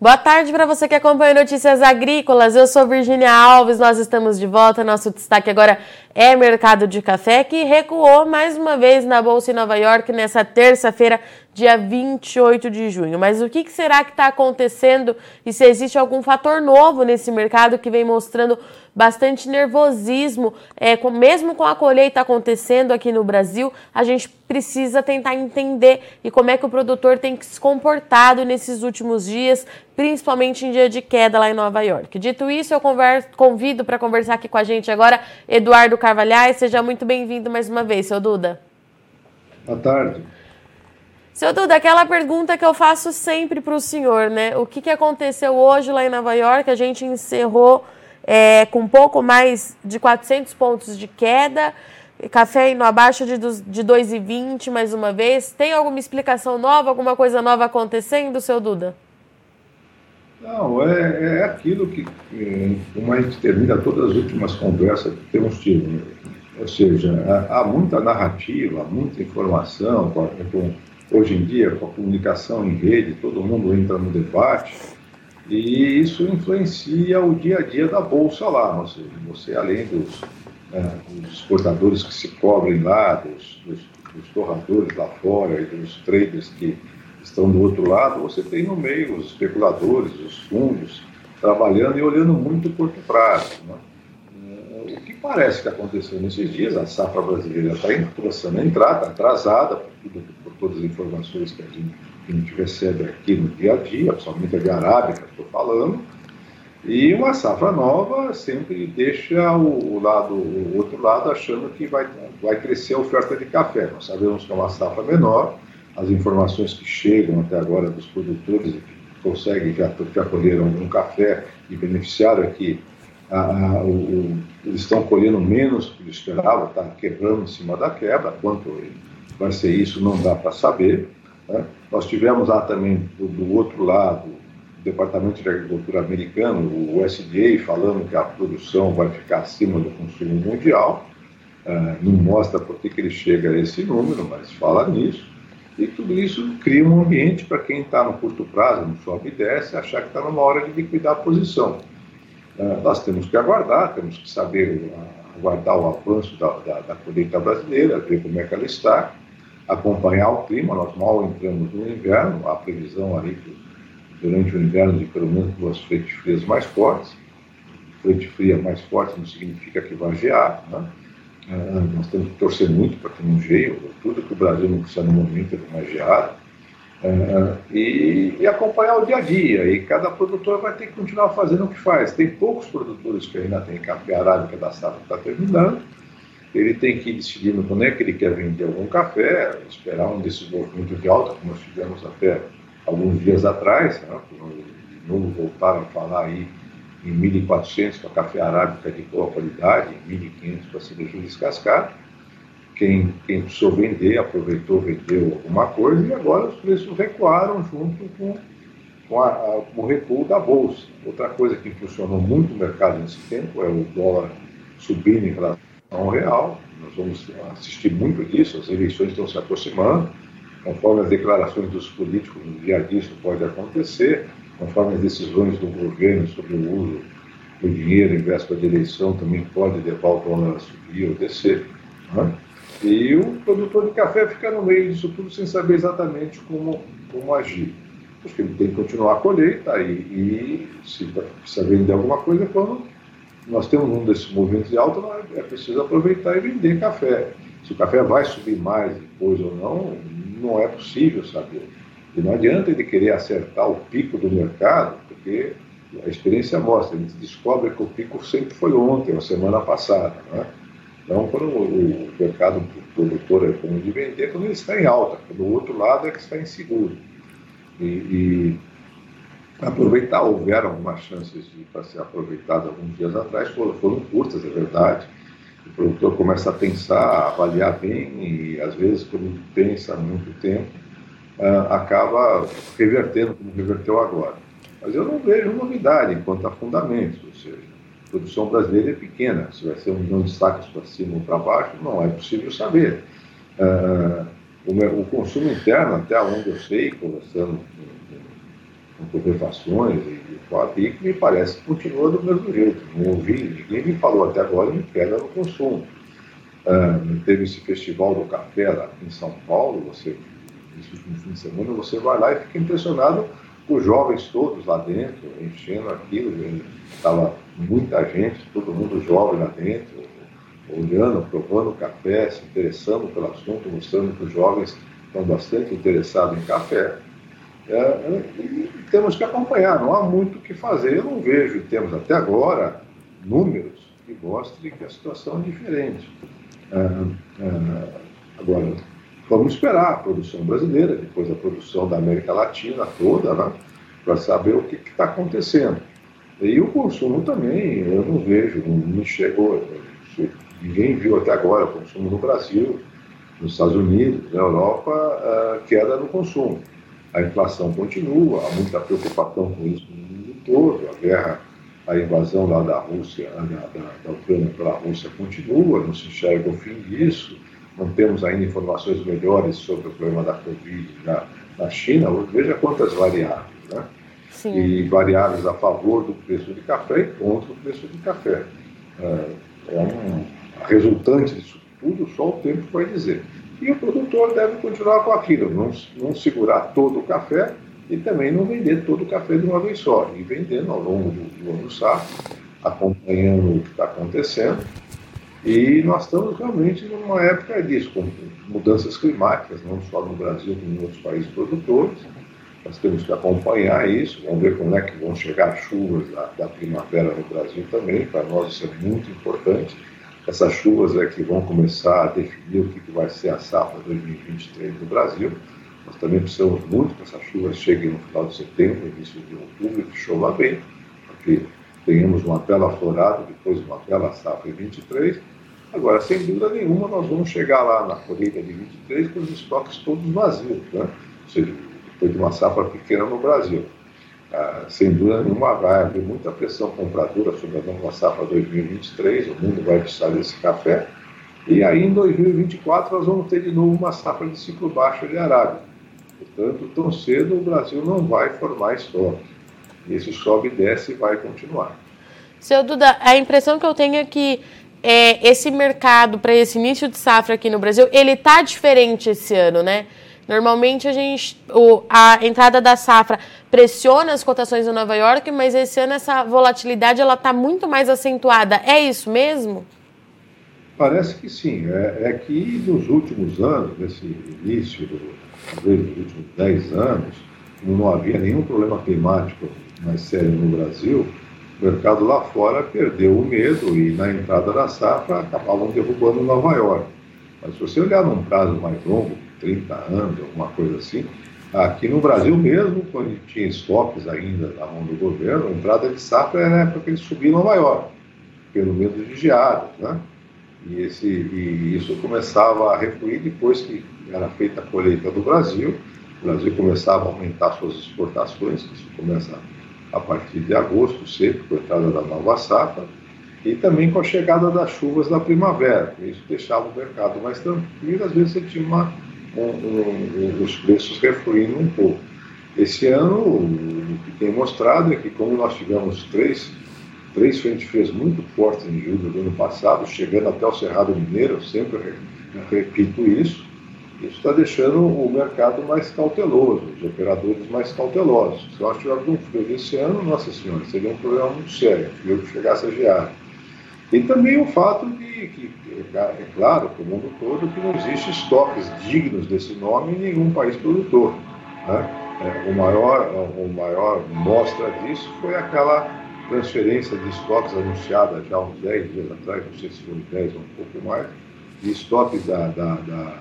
Boa tarde para você que acompanha Notícias Agrícolas. Eu sou Virginia Alves, nós estamos de volta. Nosso destaque agora é mercado de café, que recuou mais uma vez na Bolsa em Nova York nessa terça-feira, dia 28 de junho. Mas o que será que está acontecendo e se existe algum fator novo nesse mercado que vem mostrando bastante nervosismo, é, com, mesmo com a colheita acontecendo aqui no Brasil, a gente precisa tentar entender e como é que o produtor tem se comportado nesses últimos dias, principalmente em dia de queda lá em Nova York. Dito isso, eu converso, convido para conversar aqui com a gente agora Eduardo Carvalhais. Seja muito bem-vindo mais uma vez, seu Duda. Boa tarde. Seu Duda, aquela pergunta que eu faço sempre para o senhor, né? O que, que aconteceu hoje lá em Nova York? A gente encerrou é, com um pouco mais de 400 pontos de queda, café indo abaixo de, de 2,20 mais uma vez. Tem alguma explicação nova, alguma coisa nova acontecendo, seu Duda? Não, é, é aquilo que, como a gente termina todas as últimas conversas que temos tido. Né? Ou seja, há, muita narrativa, muita informação, com Hoje em dia, com a comunicação em rede, todo mundo entra no debate e isso influencia o dia a dia da bolsa lá. Você, você além dos, né, dos que se cobrem lá, dos, dos, dos torradores lá fora e dos traders que estão do outro lado, você tem no meio os especuladores, os fundos, trabalhando e olhando muito curto prazo. Né? O que parece que aconteceu nesses dias, a safra brasileira está começando a entrar, está atrasada por, tudo, por, todas as informações que a, gente, que a gente recebe aqui no dia a dia, principalmente a de arábica, estou falando, e uma safra nova sempre deixa o, lado, o outro lado achando que vai, vai crescer a oferta de café. Nós sabemos que é uma safra menor, as informações que chegam até agora dos produtores que conseguem, já, já colheram algum café e beneficiaram aqui a, a, o, eles estão colhendo menos do que esperavam, está quebrando em cima da quebra. Quanto vai ser isso, não dá para saber. Né? Nós tivemos lá também, do, do, outro lado, o Departamento de Agricultura americano, o USDA, falando que a produção vai ficar acima do consumo mundial. Uh, não mostra por que, que ele chega a esse número, mas fala nisso. E tudo isso cria um ambiente para quem está no curto prazo, no sobe e desce, achar que está numa hora de liquidar a posição. Ah, nós temos que aguardar, temos que saber aguardar o avanço da, da, da colheita brasileira, ver como é que ela está, acompanhar o clima. Nós mal entramos no inverno, a previsão ali que durante o inverno de pelo menos duas frentes frias mais fortes. Frente fria mais forte não significa que vai gear, né? Uh, nós temos que torcer muito para que não geie, tudo que o Brasil não precisa no momento é de uma geada. Uh, e, e, acompanhar o dia a dia. E cada produtor vai ter que continuar fazendo o que faz. Tem poucos produtores que ainda tem café arábica da safra que está terminando. Ele tem que ir decidindo quando é que ele quer vender algum café, esperar um desses movimentos de alta, como nós tivemos até alguns dias atrás. Né? De novo voltaram a falar aí em 1.400 para café arábica de boa qualidade, 1.500 para cereja descascada quem, quem precisou vender, aproveitou, vendeu alguma coisa e agora os preços recuaram junto com, com, a, com o recuo da Bolsa. Outra coisa que funcionou muito no mercado nesse tempo é o dólar subindo em relação ao real. Nós vamos assistir muito disso, as eleições estão se aproximando, conforme as declarações dos políticos no dia a dia isso pode acontecer, conforme as decisões do governo sobre o uso do dinheiro em véspera de eleição também pode levar o dólar a subir ou descer. Né? E o produtor de café fica no meio disso tudo sem saber exatamente como, como agir. Porque ele tem que continuar a colheita e, e se precisa vender alguma coisa, quando nós temos um desses movimentos de alta, é preciso aproveitar e vender café. Se o café vai subir mais depois ou não, não é possível saber. E não adianta ele querer acertar o pico do mercado, porque a experiência mostra, a gente descobre que o pico sempre foi ontem, ou semana passada. Não é? Então, quando o mercado produtor é como de vender, quando ele está em alta, quando o outro lado é que está inseguro. E, e aproveitar, houveram algumas chances para ser aproveitado alguns dias atrás, foram, foram curtas, é verdade. O produtor começa a pensar, a avaliar bem, e às vezes, quando pensa muito tempo, uh, acaba revertendo como reverteu agora. Mas eu não vejo novidade enquanto a fundamentos, ou seja, a produção brasileira é pequena, se vai ser um milhão de sacas para cima ou para baixo, não é possível saber. Uh, o, o, consumo interno, até onde eu sei, conversando com, com torrefações e, e me parece que continua do mesmo jeito. Não ouvi, ninguém me falou até agora em queda no consumo. Ah, teve esse festival do café lá em São Paulo, você, esse fim de semana, você vai lá e fica impressionado com os jovens todos lá dentro, enchendo aquilo, estava muita gente, todo mundo jovem lá dentro, olhando, provando café, se interessando pelo assunto, mostrando que os jovens estão bastante interessados em café. É, é, e temos que acompanhar, não há muito o que fazer. Eu não vejo, temos até agora, números que mostrem que a situação é diferente. É, é, agora, vamos esperar a produção brasileira, depois a produção da América Latina toda, né, para saber o que está acontecendo. E o consumo também, eu não vejo, não, não chegou, ninguém viu até agora o consumo no Brasil, nos Estados Unidos, na Europa, uh, queda no consumo. A inflação continua, há muita preocupação com isso no mundo todo, a guerra, a invasão lá da Rússia, da, da, da Ucrânia pela Rússia continua, não se enxerga o fim disso, não temos ainda informações melhores sobre o problema da Covid na, na China, veja quantas variáveis, né? Sim. E variáveis a favor do preço de café e contra o preço de café. É, é um resultante disso tudo, só o tempo vai dizer. E o produtor deve continuar com aquilo, não, não segurar todo o café e também não vender todo o café de uma vez só, e vendendo ao longo do, do ano saco, acompanhando o que está acontecendo. E nós estamos realmente numa época disso, com mudanças climáticas, não só no Brasil, como em outros países produtores. Nós temos que acompanhar isso, vamos ver como é que vão chegar as chuvas da, da primavera no Brasil também, para nós isso é muito importante essas chuvas é que vão começar a definir o que vai ser a safra 2023 no Brasil. Nós também precisamos muito que essas chuvas cheguem no final de setembro, início de outubro, que chova bem, para que tenhamos uma bela florada, depois uma bela safra em 23. Agora, sem dúvida nenhuma, nós vamos chegar lá na colheita de 23 com os estoques todos vazios, né? ou seja, depois de uma safra pequena no Brasil. Ah, sem dúvida nenhuma, vai haver muita pressão compradora sobre a nova safra 2023, o mundo vai precisar desse café, e aí em 2024 nós vamos ter de novo uma safra de ciclo baixo de Arábia. Portanto, tão cedo o Brasil não vai formar estoque. Esse sobe e desce vai continuar. Seu Duda, a impressão que eu tenho é que é, esse mercado para esse início de safra aqui no Brasil, ele está diferente esse ano, né? Normalmente a gente, o, a entrada da safra pressiona as cotações em Nova York, mas esse ano essa volatilidade ela está muito mais acentuada. É isso mesmo? Parece que sim. É, é que nos últimos anos, nesse início, talvez nos últimos 10 anos, como não havia nenhum problema climático mais sério no Brasil, o mercado lá fora perdeu o medo e na entrada da safra acabavam derrubando Nova York. Mas se você olhar num prazo mais longo, 30 anos, alguma coisa assim. Aqui no Brasil mesmo, quando tinha estoques ainda na mão do governo, a entrada de safra era na época que eles subiam maior, pelo medo de geadas, né? E, esse, e isso começava a refluir depois que era feita a colheita do Brasil, o Brasil começava a aumentar suas exportações, isso começa a partir de agosto, sempre com a entrada da nova safra, e também com a chegada das chuvas da primavera. Isso deixava o mercado mais tranquilo, às vezes você tinha uma um, os preços refluindo um pouco. Esse ano, o que tem mostrado é que, como nós tivemos três, três frentes frias muito fortes em julho do ano passado, chegando até o Cerrado Mineiro, eu sempre repito isso, isso está deixando o mercado mais cauteloso, os operadores mais cautelosos. Se nós tivéssemos um frio esse ano, nossa senhora, seria um problema muito sério, frio que chegasse a gear. E também o fato de que, é claro, para o mundo todo, que não existe estoques dignos desse nome em nenhum país produtor. Né? É, o, maior, o maior mostra disso foi aquela transferência de estoques anunciada já há uns 10 dias atrás, não sei se foi 10 ou um pouco mais, de estoques da, da, da,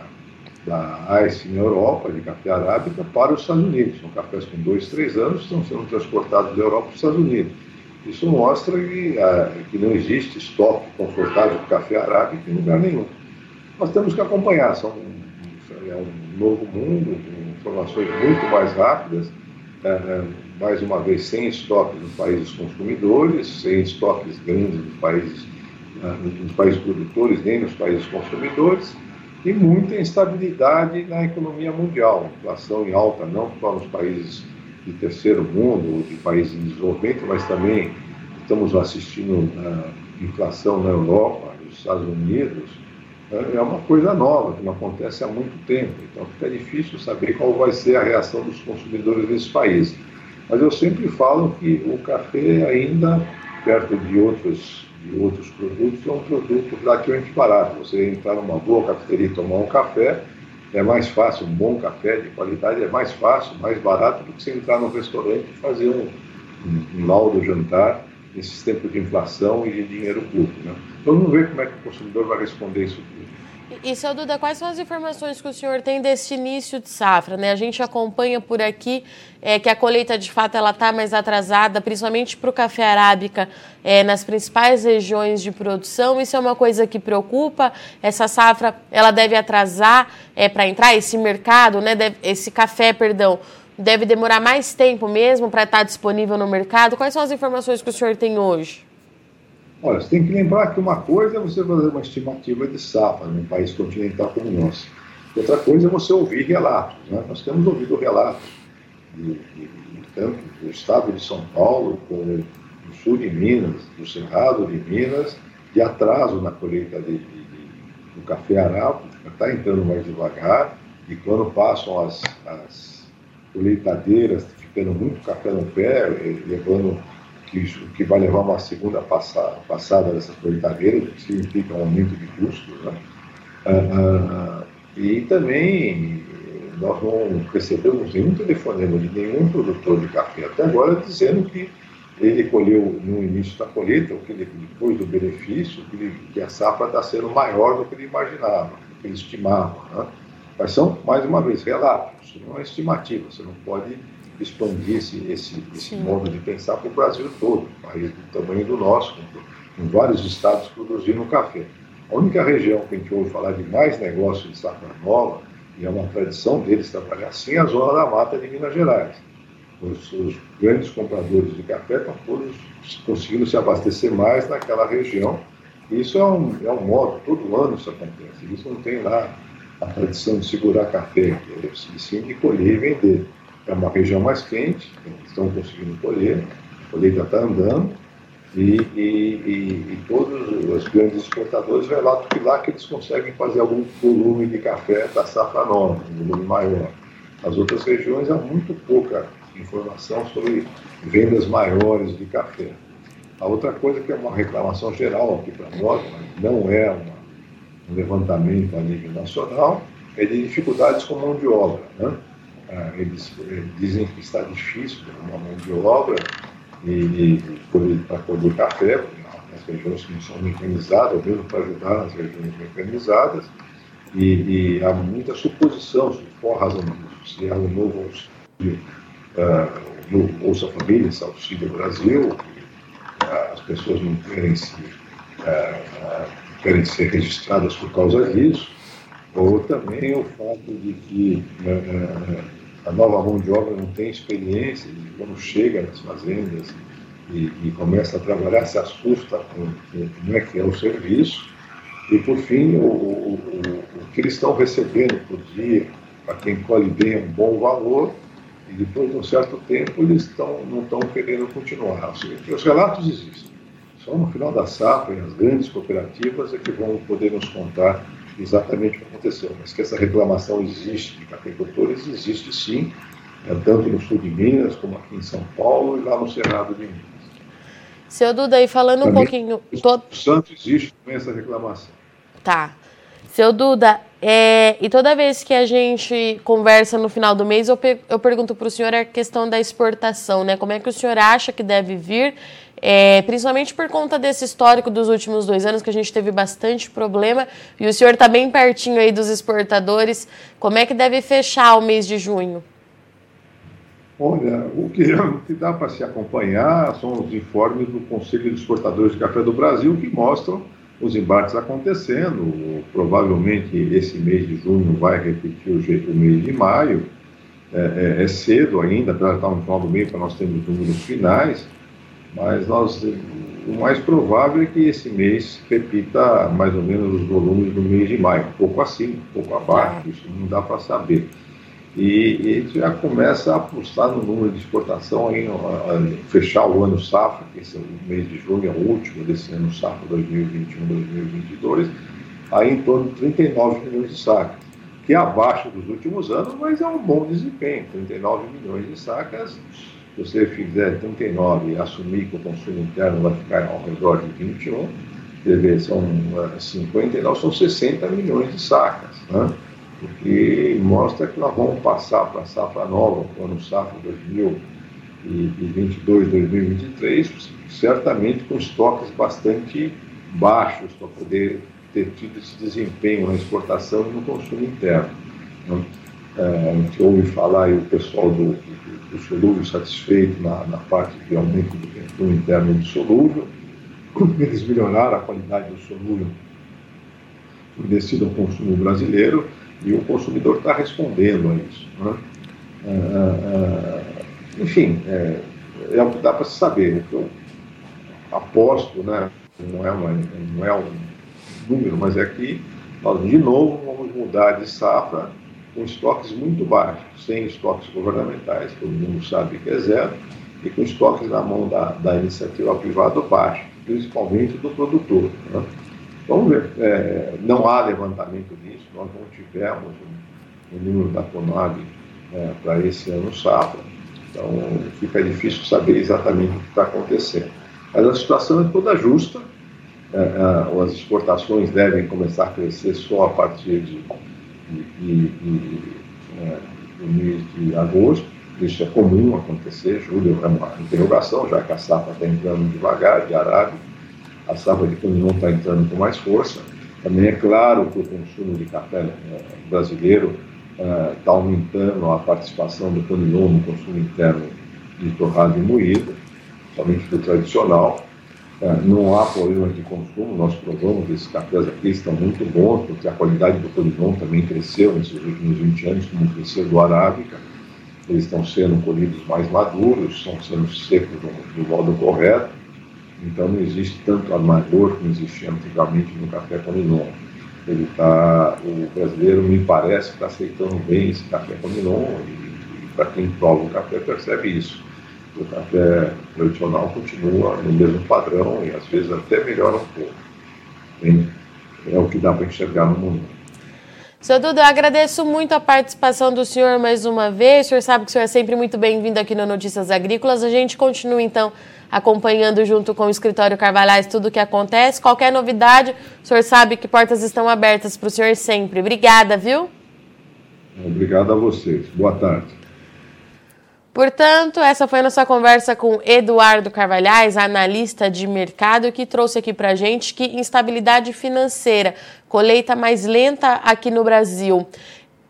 da ICE na Europa, de café arábica, para os Estados Unidos. São cafés com 2, 3 anos, estão sendo transportados da Europa para os Estados Unidos. Isso mostra que, ah, que não existe estoque confortável de café arábica em lugar nenhum. Nós temos que acompanhar, são, é um novo mundo, com informações muito mais rápidas, é, é, mais uma vez sem estoque nos países consumidores, sem estoques grandes nos países, nos países produtores, nem nos países consumidores, e muita instabilidade na economia mundial, inflação em alta não só nos países de terceiro mundo, de países em desenvolvimento, mas também estamos assistindo a inflação na Europa, nos Estados Unidos, é, é uma coisa nova, que não acontece há muito tempo. Então fica difícil saber qual vai ser a reação dos consumidores desse país. Mas eu sempre falo que o café ainda, perto de outros, de outros produtos, é um produto relativamente barato. Você entrar numa boa cafeteria e tomar um café, é mais fácil, um bom café de qualidade é mais fácil, mais barato do que você entrar no restaurante e fazer um, um, um laudo jantar nesses tempos de inflação e de dinheiro público. Né? Então vamos ver como é que o consumidor vai responder isso tudo. E, seu Duda, quais são as informações que o senhor tem desse início de safra? Né? A gente acompanha por aqui é, que a colheita, de fato, ela está mais atrasada, principalmente para o café arábica, é, nas principais regiões de produção. Isso é uma coisa que preocupa. Essa safra, ela deve atrasar é, para entrar esse mercado, né? Deve, esse café, perdão, deve demorar mais tempo mesmo para estar tá disponível no mercado. Quais são as informações que o senhor tem hoje? Olha, você tem que lembrar que uma coisa é você fazer uma estimativa de safra num país continental como o nosso. Outra coisa é você ouvir relatos. Né? Nós temos ouvido relatos de, de, de, tanto do estado de São Paulo, como do sul de Minas, do Cerrado de Minas, de atraso na colheita de, do café arábico, está entrando mais devagar, e quando passam as, as colheitadeiras, ficando muito café no pé, levando que, que vai levar uma segunda passada, passada dessa colheitadeira, o que significa um aumento de custos. Né? Ah, ah, e também nós não recebemos nenhum telefonema de nenhum produtor de café até agora dizendo que ele colheu no início da colheita, ou que ele, depois do benefício, que, ele, que a safra está sendo maior do que ele imaginava, do que ele estimava. Né? Mas são, mais uma vez, relatos, não é estimativa, você não pode expandir esse, esse, esse modo de pensar para o Brasil todo, um país do tamanho do nosso, com, com vários estados produzindo café. A única região que a gente ouve falar de mais negócio de safra nova, e é uma tradição deles trabalhar assim, é a zona da mata de Minas Gerais. Os, os grandes compradores de café estão todos conseguindo se abastecer mais naquela região. Isso é um, é um modo, todo ano isso acontece. Isso não tem lá a tradição de segurar café, e sim de colher e vender é uma região mais quente, estão conseguindo colher, a colheita está andando, e, e, e, e, todos os grandes exportadores relatam que lá que eles conseguem fazer algum volume de café da safra nova, um volume maior. As outras regiões há muito pouca informação sobre vendas maiores de café. A outra coisa que é uma reclamação geral aqui para nós, mas não é uma, um levantamento a nível nacional, é de dificuldades com mão de obra. Né? Ah, eles dizem que está difícil uma mão de obra e, e para colher café, nas regiões que não são mecanizadas, ou mesmo para ajudar nas regiões mecanizadas, e, e há muita suposição sobre qual razão disso, se há um novo auxílio, uh, no Bolsa Família, esse auxílio Brasil, que, uh, as pessoas não querem, se, uh, querem ser registradas por causa disso, ou também o fato de que a nova mão de obra não tem experiência, quando chega nas fazendas e, e começa a trabalhar, se assusta com, como é que é o serviço. E, por fim, o, o, o, o que eles estão recebendo por dia, para quem colhe bem, é um bom valor, e depois de um certo tempo eles estão, não estão querendo continuar. Os relatos existem. Só no final da safra, as grandes cooperativas é que vão poder nos contar exatamente o que aconteceu, mas que essa reclamação existe de cafeicultores, existe sim, é, tanto no sul de Minas, como aqui em São Paulo e lá no Cerrado de Minas. Seu Duda, e falando também, um pouquinho... Todo... Santo existe também essa reclamação. Tá. Seu Duda, é, e toda vez que a gente conversa no final do mês, eu, eu pergunto para o senhor a questão da exportação, né? Como é que o senhor acha que deve vir é, principalmente por conta desse histórico dos últimos dois anos, que a gente teve bastante problema, e o senhor está bem pertinho aí dos exportadores. Como é que deve fechar o mês de junho? Olha, o que, o que dá para se acompanhar são os informes do Conselho de Exportadores de Café do Brasil, que mostram os embarques acontecendo. Provavelmente esse mês de junho vai repetir o, jeito, o mês de maio. É, é, é cedo ainda, para estar no final do mês, para nós termos números finais mas nós, o mais provável é que esse mês repita mais ou menos os volumes do mês de maio, um pouco acima, um pouco abaixo, isso não dá para saber. E, e já começa a apostar no número de exportação, em, fechar o ano safra, que esse é o mês de junho é o último desse ano safra 2021-2022, aí em torno de 39 milhões de sacas, que é abaixo dos últimos anos, mas é um bom desempenho, 39 milhões de sacas, se você fizer 39 e assumir que o consumo interno vai ficar ao redor de 21, quer dizer, são 59, são 60 milhões de sacas, né? que mostra que nós vamos passar para a safra nova, o ano safra 2022, 2023, certamente com estoques bastante baixos para poder ter tido esse desempenho na exportação e no consumo interno. Né? É, a gente ouve falar aí o pessoal do, do, do solúvel satisfeito na, na parte de aumento do consumo interno do solúvel, eles melhoraram a qualidade do solúvel fornecido ao consumo brasileiro e o consumidor está respondendo a isso. Né? É, é, enfim, é, é, o que dá para se saber. Eu aposto, né, não, é uma, não é um número, mas é que nós de novo vamos mudar de safra com estoques muito baixos, sem estoques governamentais, todo mundo sabe que é zero, e com estoques na mão da, da iniciativa privada baixo, principalmente do produtor. Né? Vamos ver. É, não há levantamento disso, nós não tivemos o, o número da Conab é, para esse ano safra, então fica difícil saber exatamente o que está acontecendo. Mas a situação é toda justa, é, é, as exportações devem começar a crescer só a partir de, de, de é, do mês de agosto, isso é comum acontecer, julho é uma interrogação, já que a safra está entrando devagar, de arábica, a safra de conilon está entrando com mais força. Também é claro que o consumo de café eh, brasileiro está uh, aumentando a participação do conilon no consumo interno de torrado e moído, somente do tradicional. Uh, não há problemas de consumo, nós provamos esses cafés aqui estão muito bons, porque a qualidade do conilon também cresceu nesses últimos 20 anos, como cresceu do arábica. Eles estão sendo colhidos mais maduros, estão sendo secos do, do modo correto então não existe tanto amargor como existia antigamente no café com limão. Ele tá, o brasileiro me parece que está aceitando bem esse café com limão e, e para quem prova o café percebe isso. O café tradicional continua no mesmo padrão e às vezes até melhora um pouco. É o que dá para enxergar no mundo. Seu Duda, eu agradeço muito a participação do senhor mais uma vez. O senhor sabe que o senhor é sempre muito bem-vindo aqui no Notícias Agrícolas. A gente continua, então, acompanhando junto com o Escritório Carvalhais tudo o que acontece. Qualquer novidade, o senhor sabe que portas estão abertas para o senhor sempre. Obrigada, viu? Obrigado a vocês. Boa tarde. Portanto, essa foi a nossa conversa com Eduardo Carvalhais, analista de mercado, que trouxe aqui para gente que instabilidade financeira, colheita mais lenta aqui no Brasil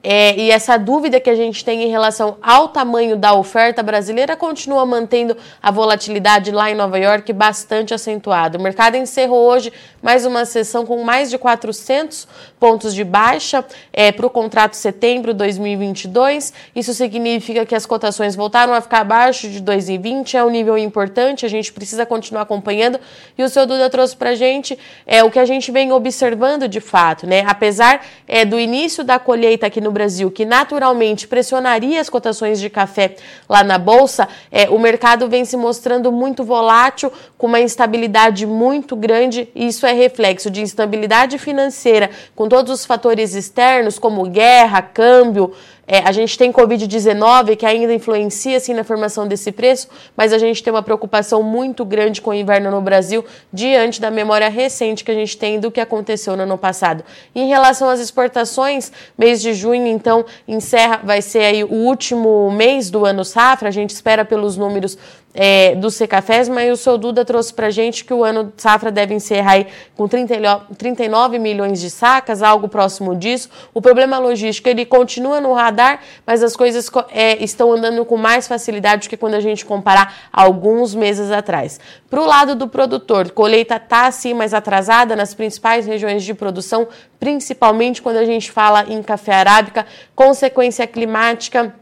é, e essa dúvida que a gente tem em relação ao tamanho da oferta brasileira continua mantendo a volatilidade lá em Nova York bastante acentuada. O mercado encerrou hoje mais uma sessão com mais de 400 pontos de baixa é, para o contrato setembro 2022. Isso significa que as cotações voltaram a ficar abaixo de 2,20. É um nível importante, a gente precisa continuar acompanhando. E o seu Duda trouxe para a gente é, o que a gente vem observando de fato. Né? Apesar é, do início da colheita aqui no Brasil, que naturalmente pressionaria as cotações de café lá na Bolsa, é, o mercado vem se mostrando muito volátil, com uma instabilidade muito grande, e isso é reflexo de instabilidade financeira, com todos os fatores externos, como guerra, câmbio, é, a gente tem Covid-19 que ainda influencia assim, na formação desse preço, mas a gente tem uma preocupação muito grande com o inverno no Brasil diante da memória recente que a gente tem do que aconteceu no ano passado. Em relação às exportações, mês de junho, então, encerra, vai ser aí o último mês do ano safra, a gente espera pelos números é, do Secafés, mas o seu Duda trouxe para gente que o ano safra deve encerrar com 30, 39 milhões de sacas, algo próximo disso. O problema logístico ele continua no radar, mas as coisas é, estão andando com mais facilidade do que quando a gente comparar alguns meses atrás. Para o lado do produtor, colheita está sim mais atrasada nas principais regiões de produção, principalmente quando a gente fala em café arábica, consequência climática.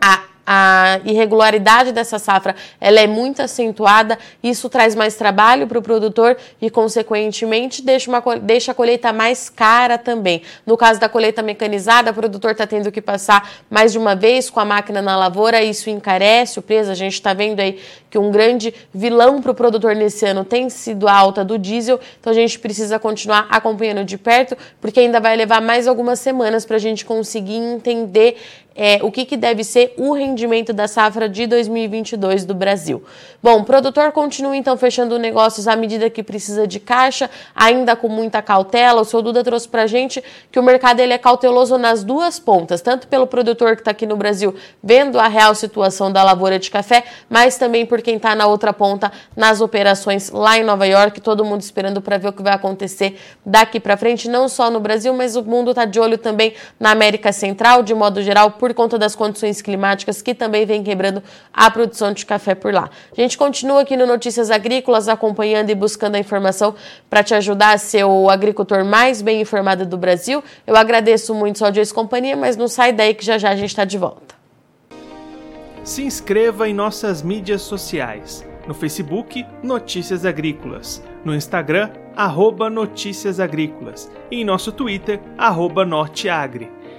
A a irregularidade dessa safra ela é muito acentuada, isso traz mais trabalho para o produtor e, consequentemente, deixa, uma, deixa a colheita mais cara também. No caso da colheita mecanizada, o produtor está tendo que passar mais de uma vez com a máquina na lavoura, isso encarece o preço. A gente está vendo aí que um grande vilão para o produtor nesse ano tem sido a alta do diesel, então a gente precisa continuar acompanhando de perto, porque ainda vai levar mais algumas semanas para a gente conseguir entender é, o que, que deve ser o rendimento da safra de 2022 do Brasil. Bom, o produtor continua então fechando negócios à medida que precisa de caixa, ainda com muita cautela. O seu Duda trouxe para gente que o mercado ele é cauteloso nas duas pontas, tanto pelo produtor que está aqui no Brasil vendo a real situação da lavoura de café, mas também por quem está na outra ponta nas operações lá em Nova York, todo mundo esperando para ver o que vai acontecer daqui para frente, não só no Brasil, mas o mundo está de olho também na América Central, de modo geral, por por conta das condições climáticas que também vem quebrando a produção de café por lá. A gente continua aqui no Notícias Agrícolas acompanhando e buscando a informação para te ajudar a ser o agricultor mais bem informado do Brasil. Eu agradeço muito sua audiência e companhia, mas não sai daí que já já a gente está de volta. Se inscreva em nossas mídias sociais. No Facebook, Notícias Agrícolas. No Instagram, arroba Notícias Agrícolas. E em nosso Twitter, arroba Norteagri.